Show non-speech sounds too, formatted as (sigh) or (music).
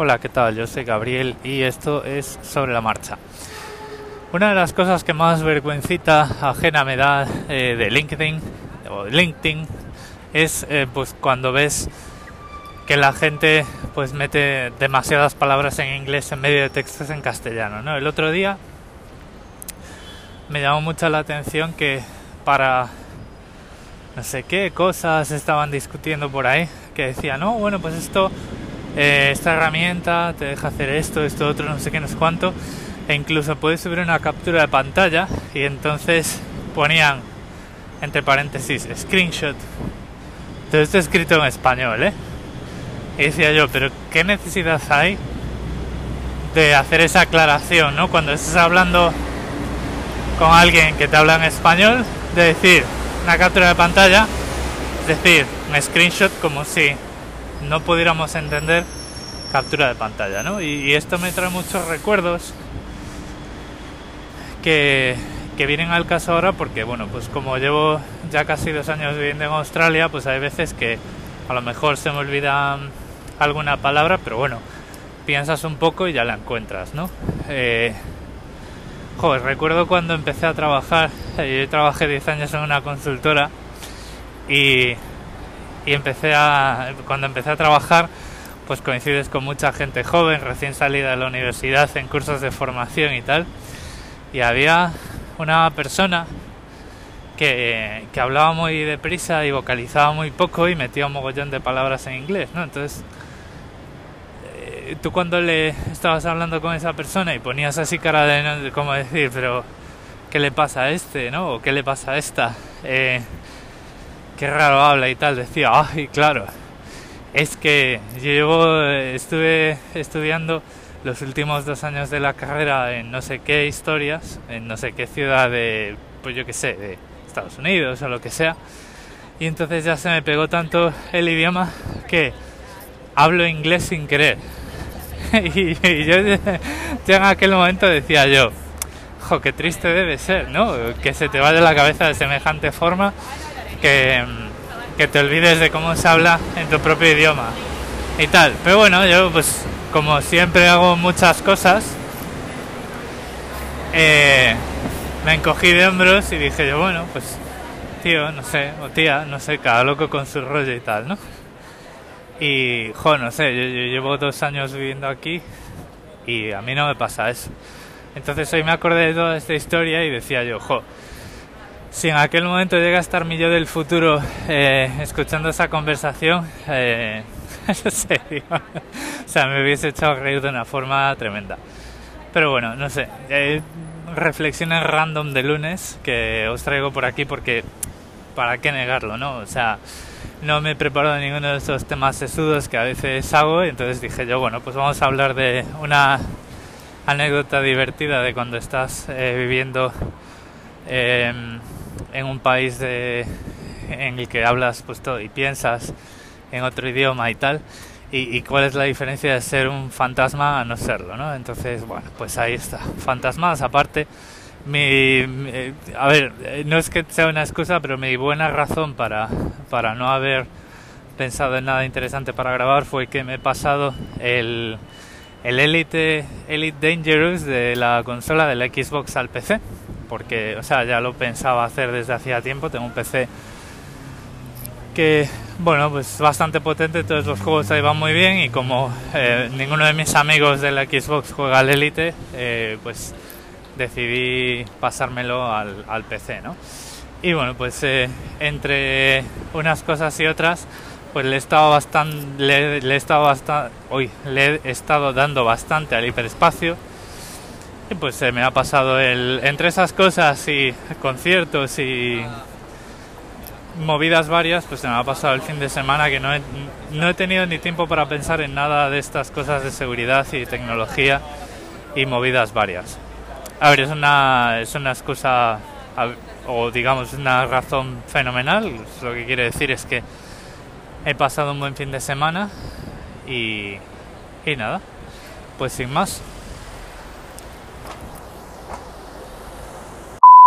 Hola, ¿qué tal? Yo soy Gabriel y esto es Sobre la Marcha. Una de las cosas que más vergüencita ajena me da eh, de LinkedIn o LinkedIn es eh, pues cuando ves que la gente pues mete demasiadas palabras en inglés en medio de textos en castellano, ¿no? El otro día me llamó mucho la atención que para no sé qué cosas estaban discutiendo por ahí, que decía, no, bueno, pues esto eh, esta herramienta te deja hacer esto, esto, otro, no sé qué, no sé cuánto, e incluso puedes subir una captura de pantalla y entonces ponían entre paréntesis screenshot. Todo esto escrito en español, ¿eh? Y decía yo, pero ¿qué necesidad hay de hacer esa aclaración, ¿no? Cuando estás hablando con alguien que te habla en español, de decir una captura de pantalla, es decir, un screenshot como si no pudiéramos entender captura de pantalla, ¿no? Y, esto me trae muchos recuerdos que, vienen al caso ahora porque, bueno, pues como llevo ya casi dos años viviendo en Australia, pues hay veces que a lo mejor se me olvida alguna palabra, pero bueno, piensas un poco y ya la encuentras, ¿no? Eh, joder, recuerdo cuando empecé a trabajar, eh, yo trabajé 10 años en una consultora y y empecé a cuando empecé a trabajar pues coincides con mucha gente joven recién salida de la universidad en cursos de formación y tal. Y había una persona que, que hablaba muy deprisa y vocalizaba muy poco y metía un mogollón de palabras en inglés no entonces eh, tú cuando le estabas hablando con esa persona y ponías así cara de cómo decir pero qué le pasa a este no o qué le pasa a esta eh, qué raro habla y tal, decía, ay, claro, es que yo llevo, estuve estudiando los últimos dos años de la carrera en no sé qué historias, en no sé qué ciudad de, pues yo qué sé, de Estados Unidos o lo que sea, y entonces ya se me pegó tanto el idioma que hablo inglés sin querer. (laughs) y, yo en aquel momento decía yo, jo, qué triste debe ser, ¿no? Que se te vaya la cabeza de semejante forma que, que te olvides de cómo se habla en tu propio idioma y tal. Pero bueno, yo pues como siempre hago muchas cosas, eh, me encogí de hombros y dije yo, bueno, pues tío, no sé, o tía, no sé, cada loco con su rollo y tal, ¿no? Y, jo, no sé, yo, llevo dos años viviendo aquí y a mí no me pasa eso. Entonces hoy me acordé de toda esta historia y decía yo, jo, si en aquel momento llega a estar mi yo del futuro eh, escuchando esa conversación, eh, (laughs) no sé, o sea, me hubiese echado a reír de una forma tremenda. Pero bueno, no sé, eh, reflexiones random de lunes que os traigo por aquí porque, ¿para qué negarlo, no? O sea, no me he preparado ninguno de esos temas sesudos que a veces hago, y entonces dije yo, bueno, pues vamos a hablar de una anécdota divertida de cuando estás eh, viviendo em, en un país de, en el que hablas pues todo y piensas en otro idioma y tal y, cuál es la diferencia de ser un fantasma a no serlo, ¿no? Entonces, bueno, pues ahí está. Fantasmas, aparte, mi, a ver, no es que sea una excusa, pero mi buena razón para, para no haber pensado en nada interesante para grabar fue que me he pasado el, el Elite, Elite Dangerous de la consola de la Xbox al PC porque, o sea, ya lo pensaba hacer desde hacía tiempo. Tengo un PC que, bueno, pues bastante potente, todos los juegos ahí van muy bien y como eh, ninguno de mis amigos de la Xbox juega al Elite, eh, pues decidí pasármelo al, al, PC, ¿no? Y bueno, pues eh, entre unas cosas y otras, pues le he estado bastante, le, le he estado bastante, hoy le he estado dando bastante al hiperespacio y pues se me ha pasado el. Entre esas cosas y conciertos y movidas varias, pues se me ha pasado el fin de semana que no he, no he tenido ni tiempo para pensar en nada de estas cosas de seguridad y tecnología y movidas varias. A ver, es una, es una excusa o digamos una razón fenomenal. Lo que quiere decir es que he pasado un buen fin de semana y, y nada, pues sin más.